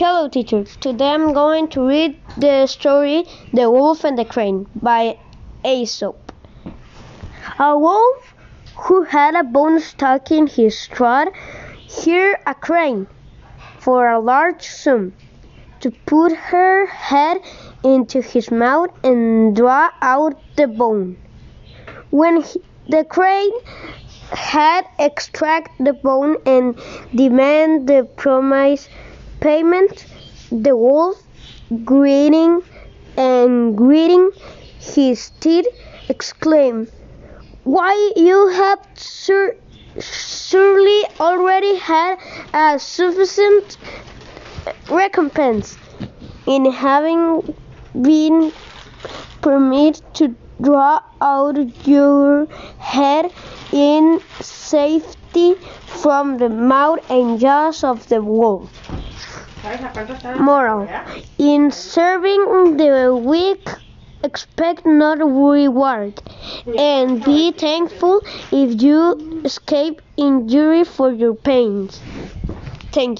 Hello, teacher. Today I'm going to read the story The Wolf and the Crane by Aesop. A wolf who had a bone stuck in his throat hired a crane for a large sum to put her head into his mouth and draw out the bone. When he, the crane had extracted the bone and demanded the promised payment, the wolf, grinning and gritting his teeth, exclaimed, Why, you have sur- surely already had a sufficient recompense in having been permitted to draw out your head in safety from the mouth and jaws of the wolf. Moral In serving the weak, expect not reward, and be thankful if you escape injury for your pains. Thank you.